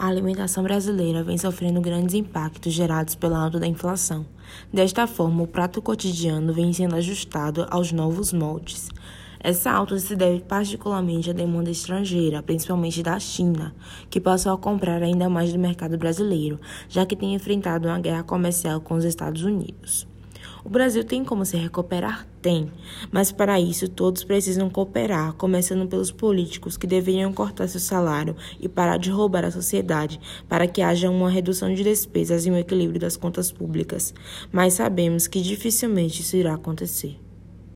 A alimentação brasileira vem sofrendo grandes impactos gerados pela alta da inflação. Desta forma, o prato cotidiano vem sendo ajustado aos novos moldes. Essa alta se deve particularmente à demanda estrangeira, principalmente da China, que passou a comprar ainda mais do mercado brasileiro, já que tem enfrentado uma guerra comercial com os Estados Unidos. O Brasil tem como se recuperar? Tem. Mas para isso, todos precisam cooperar, começando pelos políticos que deveriam cortar seu salário e parar de roubar a sociedade, para que haja uma redução de despesas e um equilíbrio das contas públicas. Mas sabemos que dificilmente isso irá acontecer.